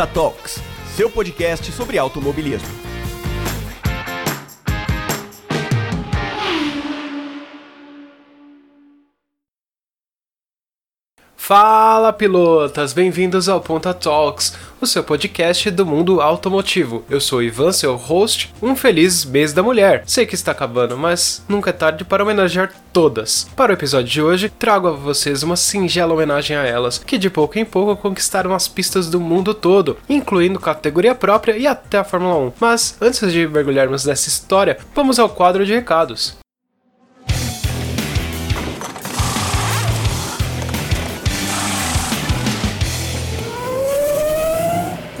Ponta Talks, seu podcast sobre automobilismo. Fala pilotas, bem-vindos ao Ponta Talks, o seu podcast do mundo automotivo. Eu sou Ivan, seu host. Um feliz mês da mulher. Sei que está acabando, mas nunca é tarde para homenagear todas. Para o episódio de hoje, trago a vocês uma singela homenagem a elas, que de pouco em pouco conquistaram as pistas do mundo todo, incluindo categoria própria e até a Fórmula 1. Mas antes de mergulharmos nessa história, vamos ao quadro de recados.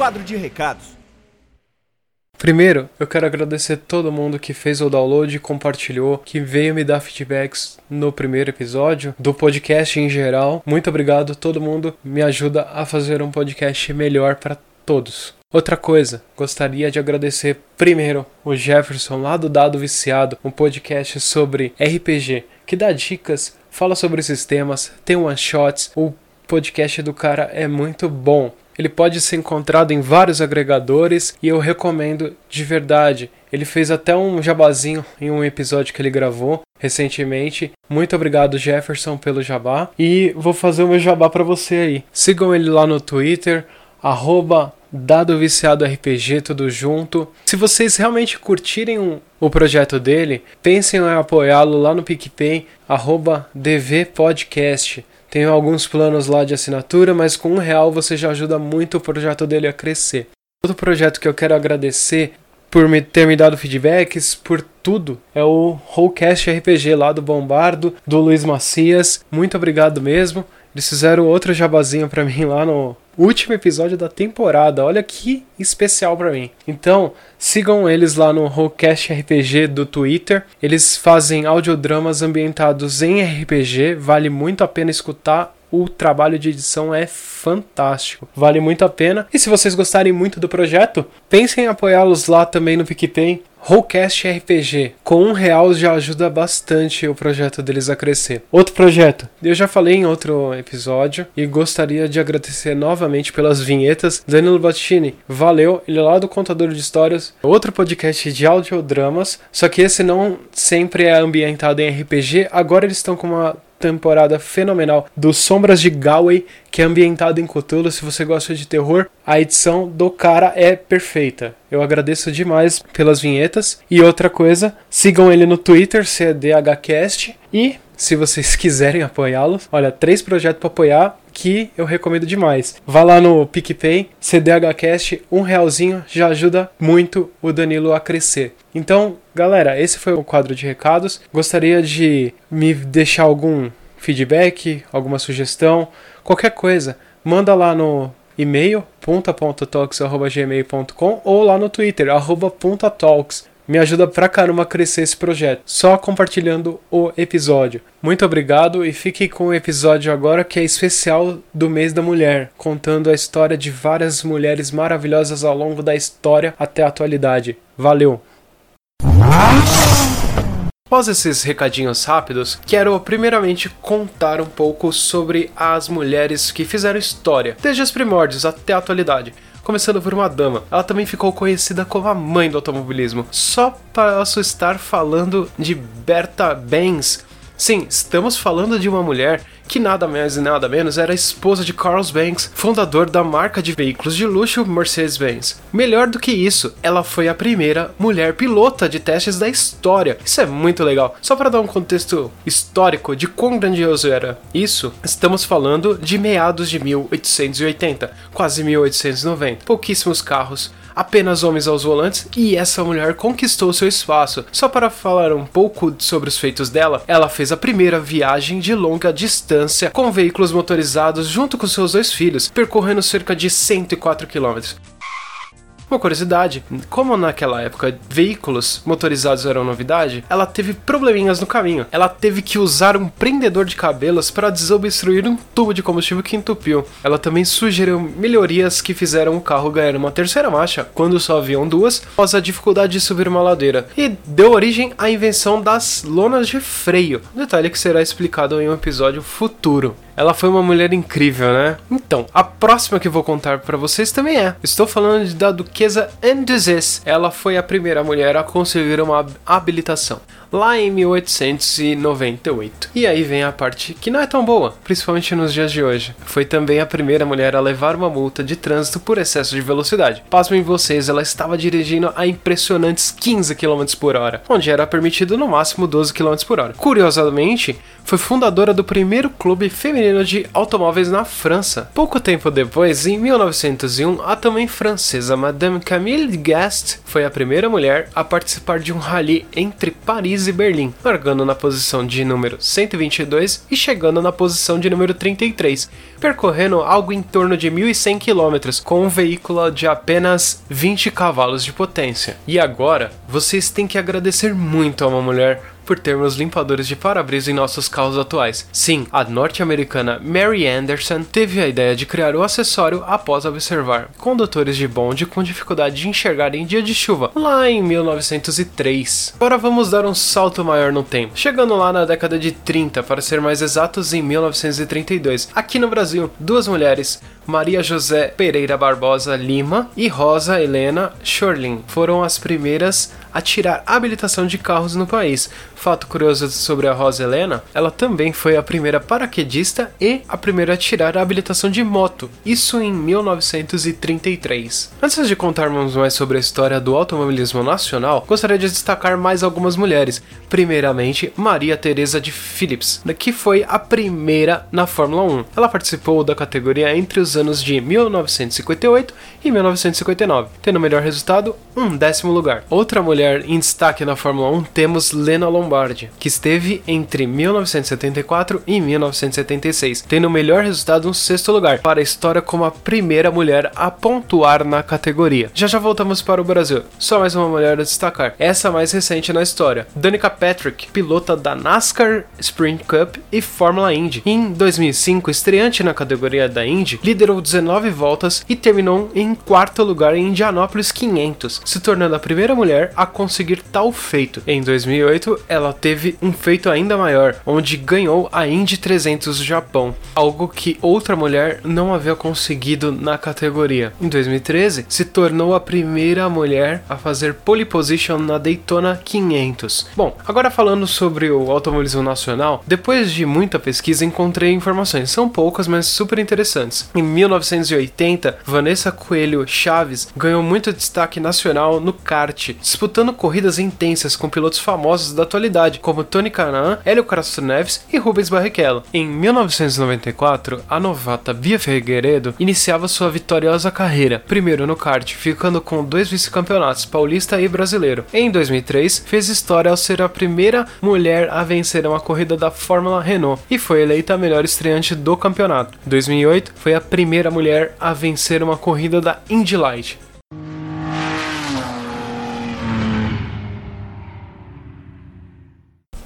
Quadro de recados. Primeiro, eu quero agradecer todo mundo que fez o download, compartilhou, que veio me dar feedbacks no primeiro episódio, do podcast em geral. Muito obrigado, todo mundo me ajuda a fazer um podcast melhor para todos. Outra coisa, gostaria de agradecer primeiro o Jefferson lá do Dado Viciado, um podcast sobre RPG, que dá dicas, fala sobre sistemas, tem one shots, o podcast do cara é muito bom. Ele pode ser encontrado em vários agregadores e eu recomendo de verdade. Ele fez até um jabazinho em um episódio que ele gravou recentemente. Muito obrigado, Jefferson, pelo jabá. E vou fazer o meu jabá para você aí. Sigam ele lá no Twitter, arroba Dado Viciado RPG, tudo junto. Se vocês realmente curtirem um, o projeto dele, pensem em apoiá-lo lá no PicPay, arroba DV Tem alguns planos lá de assinatura, mas com um real você já ajuda muito o projeto dele a crescer. Outro projeto que eu quero agradecer por me ter me dado feedbacks, por tudo, é o Rollcast RPG lá do Bombardo, do Luiz Macias. Muito obrigado mesmo. Eles fizeram outro jabazinho para mim lá no último episódio da temporada. Olha que especial para mim. Então, sigam eles lá no Rollcast RPG do Twitter. Eles fazem audiodramas ambientados em RPG. Vale muito a pena escutar. O trabalho de edição é fantástico, vale muito a pena. E se vocês gostarem muito do projeto, pensem em apoiá-los lá também no PicPay. Rollcast RPG. Com um real já ajuda bastante o projeto deles a crescer. Outro projeto, eu já falei em outro episódio e gostaria de agradecer novamente pelas vinhetas. Danilo Battini, valeu, ele é lá do Contador de Histórias. Outro podcast de audiodramas, só que esse não sempre é ambientado em RPG. Agora eles estão com uma temporada fenomenal do Sombras de Galway, que é ambientado em Cthulhu. Se você gosta de terror, a edição do cara é perfeita. Eu agradeço demais pelas vinhetas. E outra coisa, sigam ele no Twitter, CDHcast. E se vocês quiserem apoiá-lo, olha, três projetos para apoiar que eu recomendo demais. Vá lá no PicPay, CDHcast, um realzinho já ajuda muito o Danilo a crescer. Então, galera, esse foi o quadro de recados. Gostaria de me deixar algum feedback, alguma sugestão, qualquer coisa, manda lá no e-mail punta.talks.gmail.com ou lá no Twitter, arroba puntatalks. Me ajuda pra caramba a crescer esse projeto, só compartilhando o episódio. Muito obrigado e fique com o episódio agora que é especial do mês da mulher, contando a história de várias mulheres maravilhosas ao longo da história até a atualidade. Valeu! Após esses recadinhos rápidos, quero primeiramente contar um pouco sobre as mulheres que fizeram história, desde os primórdios até a atualidade. Começando por uma dama, ela também ficou conhecida como a mãe do automobilismo, só para estar falando de Berta Benz. Sim, estamos falando de uma mulher que nada mais e nada menos era a esposa de Carlos Banks, fundador da marca de veículos de luxo Mercedes-Benz. Melhor do que isso, ela foi a primeira mulher pilota de testes da história. Isso é muito legal. Só para dar um contexto histórico de quão grandioso era isso, estamos falando de meados de 1880, quase 1890. Pouquíssimos carros, apenas homens aos volantes e essa mulher conquistou seu espaço. Só para falar um pouco sobre os feitos dela, ela fez a primeira viagem de longa distância com veículos motorizados junto com seus dois filhos, percorrendo cerca de 104 quilômetros. Uma curiosidade, como naquela época veículos motorizados eram novidade, ela teve probleminhas no caminho. Ela teve que usar um prendedor de cabelos para desobstruir um tubo de combustível que entupiu. Ela também sugeriu melhorias que fizeram o carro ganhar uma terceira marcha, quando só haviam duas, após a dificuldade de subir uma ladeira, e deu origem à invenção das lonas de freio, detalhe que será explicado em um episódio futuro. Ela foi uma mulher incrível, né? Então, a próxima que vou contar para vocês também é. Estou falando da duquesa Anne Ela foi a primeira mulher a conseguir uma habilitação lá em 1898. E aí vem a parte que não é tão boa, principalmente nos dias de hoje. Foi também a primeira mulher a levar uma multa de trânsito por excesso de velocidade. Pasmem vocês, ela estava dirigindo a impressionantes 15 km por hora, onde era permitido no máximo 12 km por hora. Curiosamente, foi fundadora do primeiro clube feminino de automóveis na França. Pouco tempo depois, em 1901, a também francesa Madame Camille Guest foi a primeira mulher a participar de um rally entre Paris Paris e Berlim, largando na posição de número 122 e chegando na posição de número 33, percorrendo algo em torno de 1.100 km com um veículo de apenas 20 cavalos de potência. E agora, vocês têm que agradecer muito a uma mulher por termos limpadores de para-brisa em nossos carros atuais. Sim, a norte-americana Mary Anderson teve a ideia de criar o acessório após observar condutores de bonde com dificuldade de enxergar em dia de chuva, lá em 1903. Agora vamos dar um salto maior no tempo, chegando lá na década de 30, para ser mais exatos, em 1932. Aqui no Brasil, duas mulheres, Maria José Pereira Barbosa Lima e Rosa Helena Schorlin foram as primeiras a tirar habilitação de carros no país. Fato curioso sobre a Rosa Helena, ela também foi a primeira paraquedista e a primeira a tirar a habilitação de moto, isso em 1933. Antes de contarmos mais sobre a história do automobilismo nacional, gostaria de destacar mais algumas mulheres. Primeiramente, Maria Teresa de Phillips, que foi a primeira na Fórmula 1. Ela participou da categoria entre os anos de 1958 e 1959, tendo o melhor resultado, um décimo lugar. Outra mulher em destaque na Fórmula 1 temos Lena Lombardi, que esteve entre 1974 e 1976, tendo o melhor resultado um sexto lugar, para a história como a primeira mulher a pontuar na categoria. Já já voltamos para o Brasil, só mais uma mulher a destacar, essa mais recente na história, Danica Patrick, pilota da NASCAR Sprint Cup e Fórmula Indy. Em 2005, estreante na categoria da Indy, liderou 19 voltas e terminou em quarto lugar em Indianapolis 500, se tornando a primeira mulher a conseguir tal feito. Em 2008, ela teve um feito ainda maior, onde ganhou a Indy 300 do Japão, algo que outra mulher não havia conseguido na categoria. Em 2013, se tornou a primeira mulher a fazer pole position na Daytona 500. Bom, agora falando sobre o automobilismo nacional, depois de muita pesquisa encontrei informações, são poucas, mas super interessantes. Em 1980, Vanessa Coelho Chaves ganhou muito destaque nacional no kart, disputando corridas intensas com pilotos famosos da atualidade, como Tony Canaan, Hélio Castro Neves e Rubens Barrichello. Em 1994, a novata Bia Figueiredo iniciava sua vitoriosa carreira, primeiro no kart, ficando com dois vice-campeonatos, paulista e brasileiro. Em 2003, fez história ao ser a primeira mulher a vencer uma corrida da Fórmula Renault e foi eleita a melhor estreante do campeonato. Em 2008, foi a primeira mulher a vencer uma corrida da Indy Light.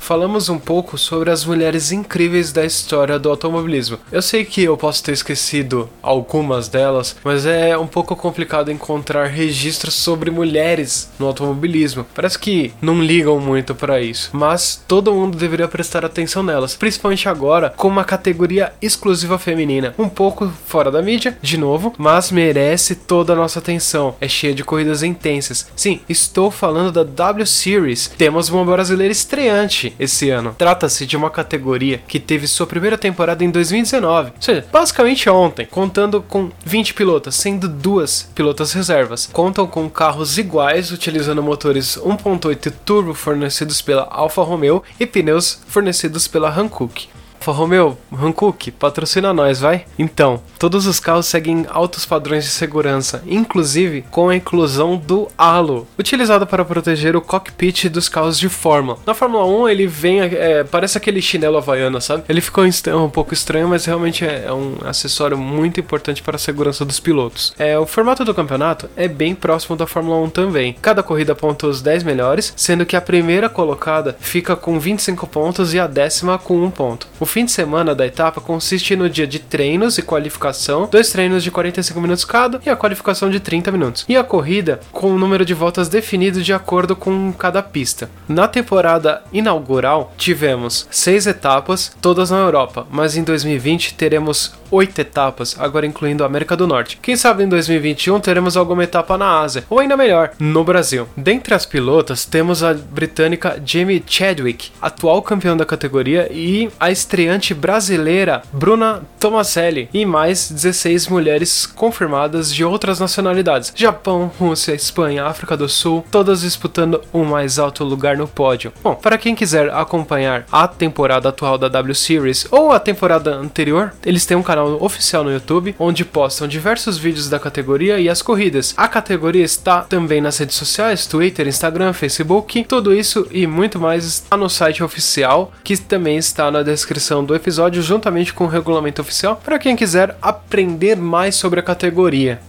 Falamos um pouco sobre as mulheres incríveis da história do automobilismo. Eu sei que eu posso ter esquecido algumas delas, mas é um pouco complicado encontrar registros sobre mulheres no automobilismo. Parece que não ligam muito para isso, mas todo mundo deveria prestar atenção nelas, principalmente agora com uma categoria exclusiva feminina, um pouco fora da mídia, de novo, mas merece toda a nossa atenção. É cheia de corridas intensas. Sim, estou falando da W Series. Temos uma brasileira estreante esse ano. Trata-se de uma categoria que teve sua primeira temporada em 2019, ou seja, basicamente ontem, contando com 20 pilotas, sendo duas pilotas reservas. Contam com carros iguais, utilizando motores 1.8 turbo fornecidos pela Alfa Romeo e pneus fornecidos pela Hankook. Alfa Romeo, Hankook, patrocina nós, vai? Então, todos os carros seguem altos padrões de segurança, inclusive com a inclusão do halo, utilizado para proteger o cockpit dos carros de Fórmula. Na Fórmula 1 ele vem, é, parece aquele chinelo havaiano, sabe? Ele ficou um pouco estranho, mas realmente é, é um acessório muito importante para a segurança dos pilotos. É, o formato do campeonato é bem próximo da Fórmula 1 também. Cada corrida aponta os 10 melhores, sendo que a primeira colocada fica com 25 pontos e a décima com 1 ponto. O fim de semana da etapa consiste no dia de treinos e qualificação, dois treinos de 45 minutos cada e a qualificação de 30 minutos. E a corrida com o número de voltas definido de acordo com cada pista. Na temporada inaugural tivemos seis etapas, todas na Europa, mas em 2020 teremos oito etapas, agora incluindo a América do Norte. Quem sabe em 2021 teremos alguma etapa na Ásia, ou ainda melhor, no Brasil. Dentre as pilotas, temos a britânica Jamie Chadwick, atual campeã da categoria, e a estreante brasileira Bruna Tomaselli, e mais 16 mulheres confirmadas de outras nacionalidades: Japão, Rússia, Espanha, África do Sul, todas disputando o mais alto lugar no pódio. Bom, para quem quiser acompanhar a temporada atual da W Series ou a temporada anterior, eles têm um canal canal oficial no YouTube, onde postam diversos vídeos da categoria e as corridas. A categoria está também nas redes sociais, Twitter, Instagram, Facebook, tudo isso e muito mais está no site oficial, que também está na descrição do episódio, juntamente com o regulamento oficial, para quem quiser aprender mais sobre a categoria.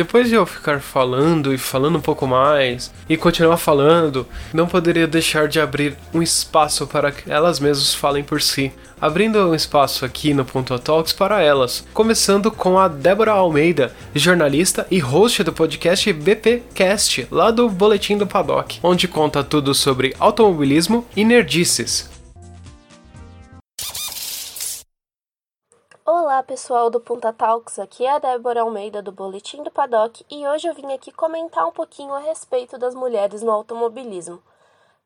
Depois de eu ficar falando e falando um pouco mais e continuar falando, não poderia deixar de abrir um espaço para que elas mesmas falem por si. Abrindo um espaço aqui no Ponto Talks para elas, começando com a Débora Almeida, jornalista e host do podcast BPcast, lá do Boletim do Paddock, onde conta tudo sobre automobilismo e nerdices. Pessoal do Punta Talks, aqui é a Débora Almeida do Boletim do Paddock e hoje eu vim aqui comentar um pouquinho a respeito das mulheres no automobilismo.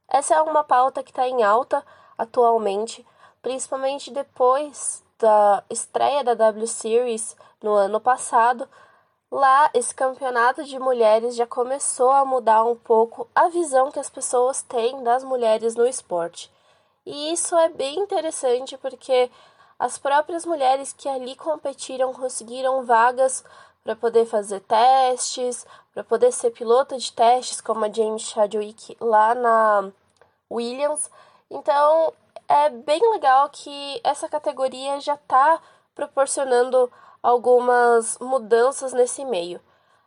Essa é uma pauta que está em alta atualmente, principalmente depois da estreia da W Series no ano passado. Lá, esse campeonato de mulheres já começou a mudar um pouco a visão que as pessoas têm das mulheres no esporte. E isso é bem interessante porque as próprias mulheres que ali competiram conseguiram vagas para poder fazer testes, para poder ser pilota de testes, como a James Chadwick lá na Williams. Então é bem legal que essa categoria já está proporcionando algumas mudanças nesse meio.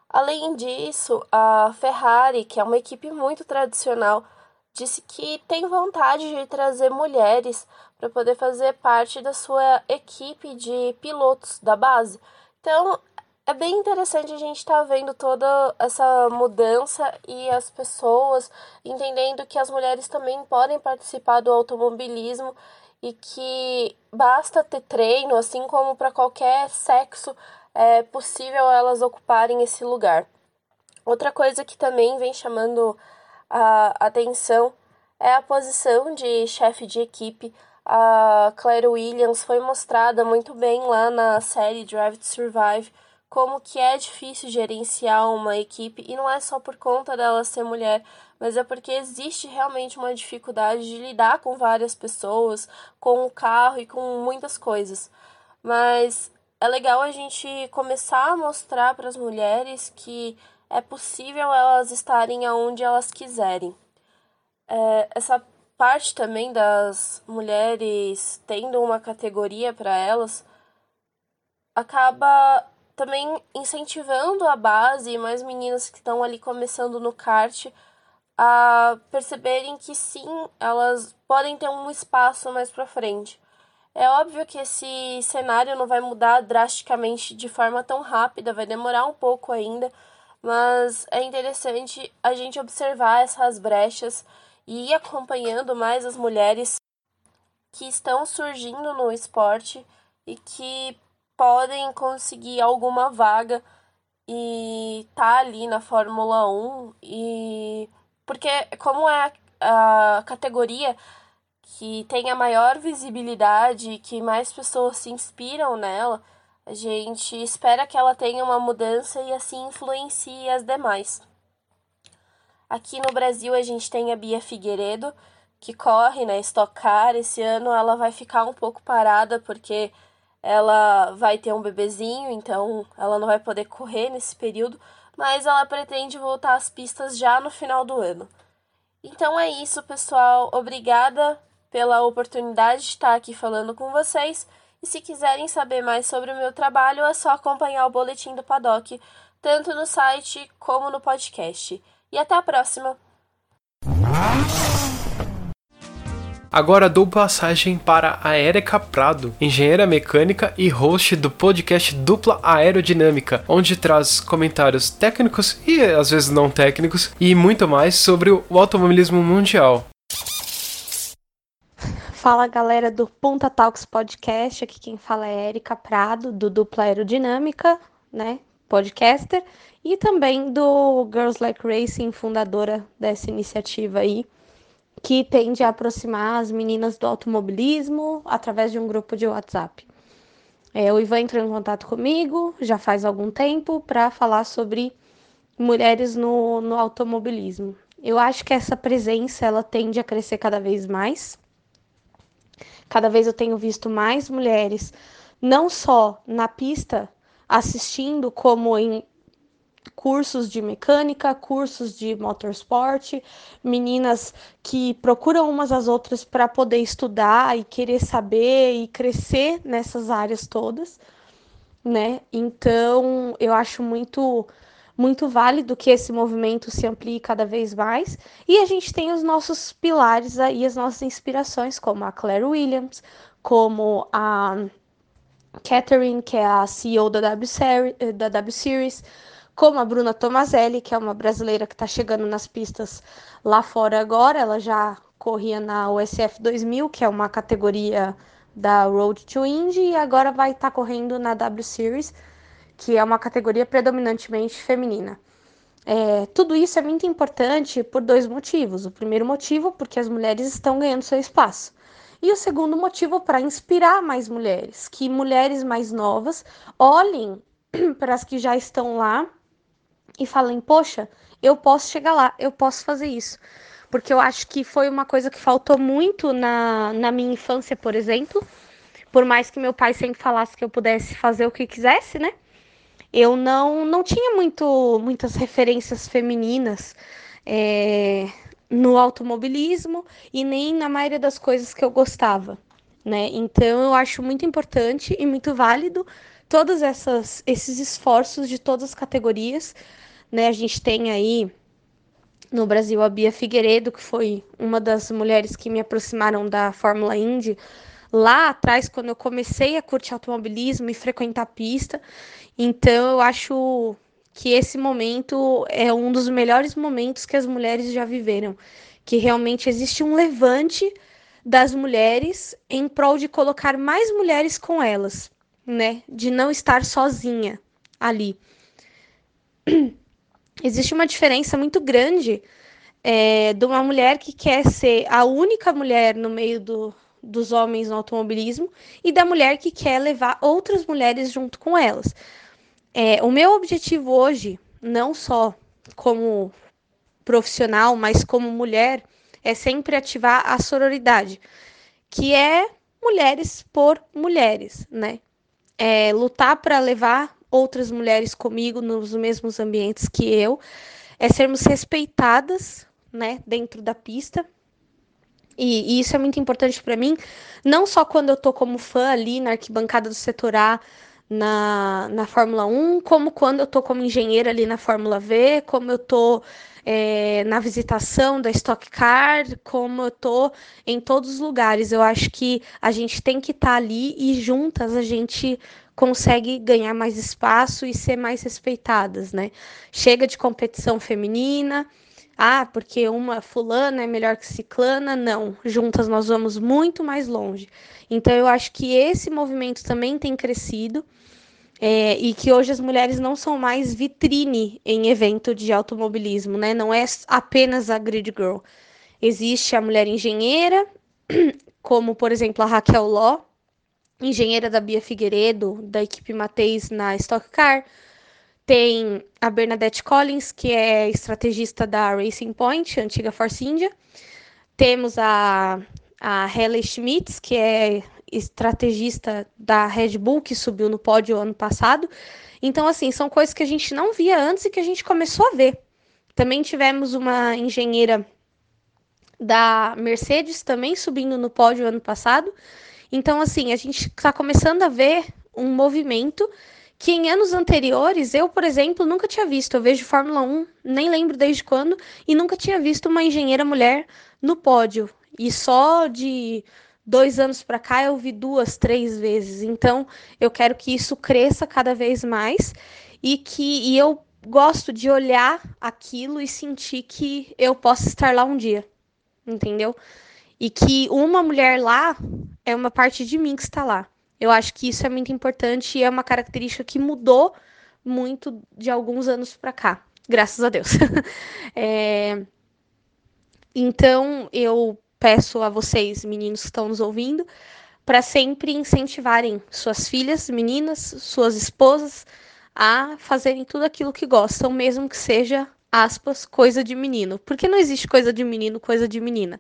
Além disso, a Ferrari, que é uma equipe muito tradicional, disse que tem vontade de trazer mulheres para poder fazer parte da sua equipe de pilotos da base. Então, é bem interessante a gente estar tá vendo toda essa mudança e as pessoas entendendo que as mulheres também podem participar do automobilismo e que basta ter treino, assim como para qualquer sexo é possível elas ocuparem esse lugar. Outra coisa que também vem chamando a atenção é a posição de chefe de equipe. A Claire Williams foi mostrada muito bem lá na série Drive to Survive como que é difícil gerenciar uma equipe e não é só por conta dela ser mulher, mas é porque existe realmente uma dificuldade de lidar com várias pessoas, com o carro e com muitas coisas. Mas é legal a gente começar a mostrar para as mulheres que é possível elas estarem aonde elas quiserem. É, essa parte também das mulheres tendo uma categoria para elas acaba também incentivando a base e mais meninas que estão ali começando no kart a perceberem que sim, elas podem ter um espaço mais para frente. É óbvio que esse cenário não vai mudar drasticamente de forma tão rápida, vai demorar um pouco ainda, mas é interessante a gente observar essas brechas e acompanhando mais as mulheres que estão surgindo no esporte e que podem conseguir alguma vaga e tá ali na Fórmula 1 e porque como é a, a categoria que tem a maior visibilidade, que mais pessoas se inspiram nela, a gente espera que ela tenha uma mudança e assim influencie as demais. Aqui no Brasil a gente tem a Bia Figueiredo, que corre na né, Stock Car. Esse ano ela vai ficar um pouco parada porque ela vai ter um bebezinho, então ela não vai poder correr nesse período, mas ela pretende voltar às pistas já no final do ano. Então é isso, pessoal. Obrigada pela oportunidade de estar aqui falando com vocês. E se quiserem saber mais sobre o meu trabalho, é só acompanhar o boletim do Paddock, tanto no site como no podcast. E até a próxima! Agora dou passagem para a Érica Prado, engenheira mecânica e host do podcast Dupla Aerodinâmica, onde traz comentários técnicos e às vezes não técnicos e muito mais sobre o automobilismo mundial. Fala galera do Punta Talks Podcast, aqui quem fala é Érica Prado, do Dupla Aerodinâmica, né, podcaster, e também do Girls Like Racing, fundadora dessa iniciativa aí que tende a aproximar as meninas do automobilismo através de um grupo de WhatsApp. É, o Ivan entrou em contato comigo já faz algum tempo para falar sobre mulheres no, no automobilismo. Eu acho que essa presença ela tende a crescer cada vez mais. Cada vez eu tenho visto mais mulheres, não só na pista assistindo, como em cursos de mecânica, cursos de motorsport, meninas que procuram umas às outras para poder estudar e querer saber e crescer nessas áreas todas, né? Então, eu acho muito muito válido que esse movimento se amplie cada vez mais. E a gente tem os nossos pilares aí, as nossas inspirações, como a Claire Williams, como a Catherine, que é a CEO da W, Series, da w Series como a Bruna Tomazelli, que é uma brasileira que está chegando nas pistas lá fora agora. Ela já corria na USF 2000, que é uma categoria da Road to Indy, e agora vai estar tá correndo na W Series, que é uma categoria predominantemente feminina. É, tudo isso é muito importante por dois motivos. O primeiro motivo, porque as mulheres estão ganhando seu espaço. E o segundo motivo, para inspirar mais mulheres, que mulheres mais novas olhem para as que já estão lá e falem, poxa, eu posso chegar lá, eu posso fazer isso. Porque eu acho que foi uma coisa que faltou muito na, na minha infância, por exemplo. Por mais que meu pai sempre falasse que eu pudesse fazer o que quisesse, né? Eu não, não tinha muito, muitas referências femininas é, no automobilismo e nem na maioria das coisas que eu gostava, né? Então eu acho muito importante e muito válido todos essas, esses esforços de todas as categorias né? A gente tem aí no Brasil a Bia Figueiredo, que foi uma das mulheres que me aproximaram da Fórmula Indy lá atrás, quando eu comecei a curtir automobilismo e frequentar a pista. Então, eu acho que esse momento é um dos melhores momentos que as mulheres já viveram, que realmente existe um levante das mulheres em prol de colocar mais mulheres com elas, né? De não estar sozinha ali. existe uma diferença muito grande é, de uma mulher que quer ser a única mulher no meio do, dos homens no automobilismo e da mulher que quer levar outras mulheres junto com elas. É, o meu objetivo hoje, não só como profissional, mas como mulher, é sempre ativar a sororidade, que é mulheres por mulheres, né? É lutar para levar outras mulheres comigo nos mesmos ambientes que eu, é sermos respeitadas, né, dentro da pista. E, e isso é muito importante para mim, não só quando eu tô como fã ali na arquibancada do setor A, na, na Fórmula 1, como quando eu tô como engenheira ali na Fórmula V, como eu tô é, na visitação da Stock Car, como eu tô em todos os lugares. Eu acho que a gente tem que estar tá ali e juntas a gente consegue ganhar mais espaço e ser mais respeitadas, né? Chega de competição feminina, ah, porque uma fulana é melhor que ciclana, não. Juntas nós vamos muito mais longe. Então eu acho que esse movimento também tem crescido. É, e que hoje as mulheres não são mais vitrine em evento de automobilismo, né? Não é apenas a grid girl. Existe a mulher engenheira, como por exemplo a Raquel Ló, engenheira da Bia Figueiredo, da equipe Mateis na Stock Car. Tem a Bernadette Collins, que é estrategista da Racing Point, antiga Force India. Temos a, a Halle Schmitz, que é estrategista da Red Bull, que subiu no pódio ano passado. Então, assim, são coisas que a gente não via antes e que a gente começou a ver. Também tivemos uma engenheira da Mercedes também subindo no pódio ano passado. Então, assim, a gente está começando a ver um movimento que em anos anteriores, eu, por exemplo, nunca tinha visto. Eu vejo Fórmula 1, nem lembro desde quando, e nunca tinha visto uma engenheira mulher no pódio. E só de dois anos para cá eu vi duas, três vezes. Então, eu quero que isso cresça cada vez mais e que e eu gosto de olhar aquilo e sentir que eu posso estar lá um dia, entendeu? E que uma mulher lá é uma parte de mim que está lá. Eu acho que isso é muito importante e é uma característica que mudou muito de alguns anos para cá, graças a Deus. é... Então, eu peço a vocês, meninos que estão nos ouvindo, para sempre incentivarem suas filhas, meninas, suas esposas a fazerem tudo aquilo que gostam, mesmo que seja, aspas, coisa de menino. Porque não existe coisa de menino, coisa de menina.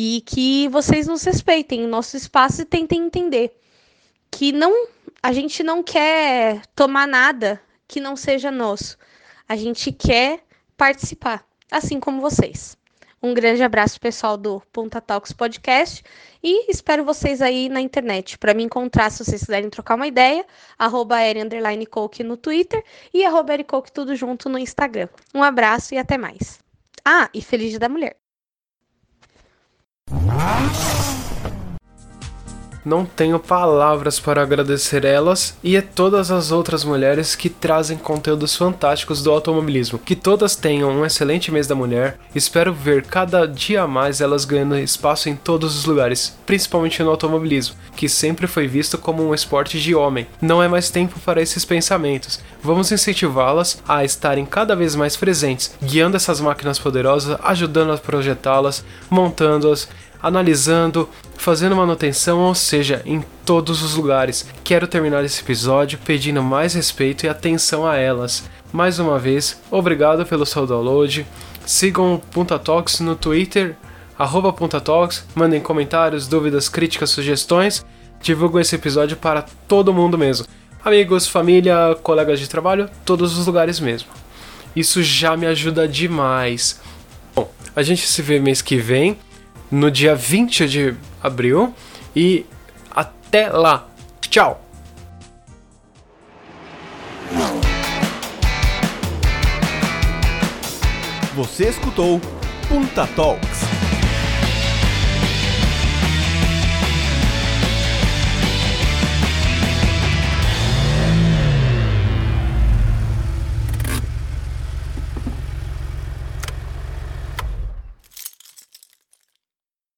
E que vocês nos respeitem o nosso espaço e tentem entender que não a gente não quer tomar nada que não seja nosso. A gente quer participar, assim como vocês. Um grande abraço pessoal do Ponta Talks Podcast e espero vocês aí na internet. Para me encontrar, se vocês quiserem trocar uma ideia, arroba Coke no Twitter e arroba Coke tudo junto no Instagram. Um abraço e até mais. Ah, e Feliz Dia da Mulher. Ah! Não tenho palavras para agradecer elas e a todas as outras mulheres que trazem conteúdos fantásticos do automobilismo. Que todas tenham um excelente mês da mulher. Espero ver cada dia mais elas ganhando espaço em todos os lugares, principalmente no automobilismo, que sempre foi visto como um esporte de homem. Não é mais tempo para esses pensamentos. Vamos incentivá-las a estarem cada vez mais presentes, guiando essas máquinas poderosas, ajudando a projetá-las, montando-as analisando, fazendo manutenção, ou seja, em todos os lugares. Quero terminar esse episódio pedindo mais respeito e atenção a elas. Mais uma vez, obrigado pelo seu download. Sigam o Punta Talks no Twitter, arroba Punta Talks, mandem comentários, dúvidas, críticas, sugestões. Divulguem esse episódio para todo mundo mesmo. Amigos, família, colegas de trabalho, todos os lugares mesmo. Isso já me ajuda demais. Bom, a gente se vê mês que vem no dia 20 de abril. E até lá. Tchau! Você escutou Punta Talks.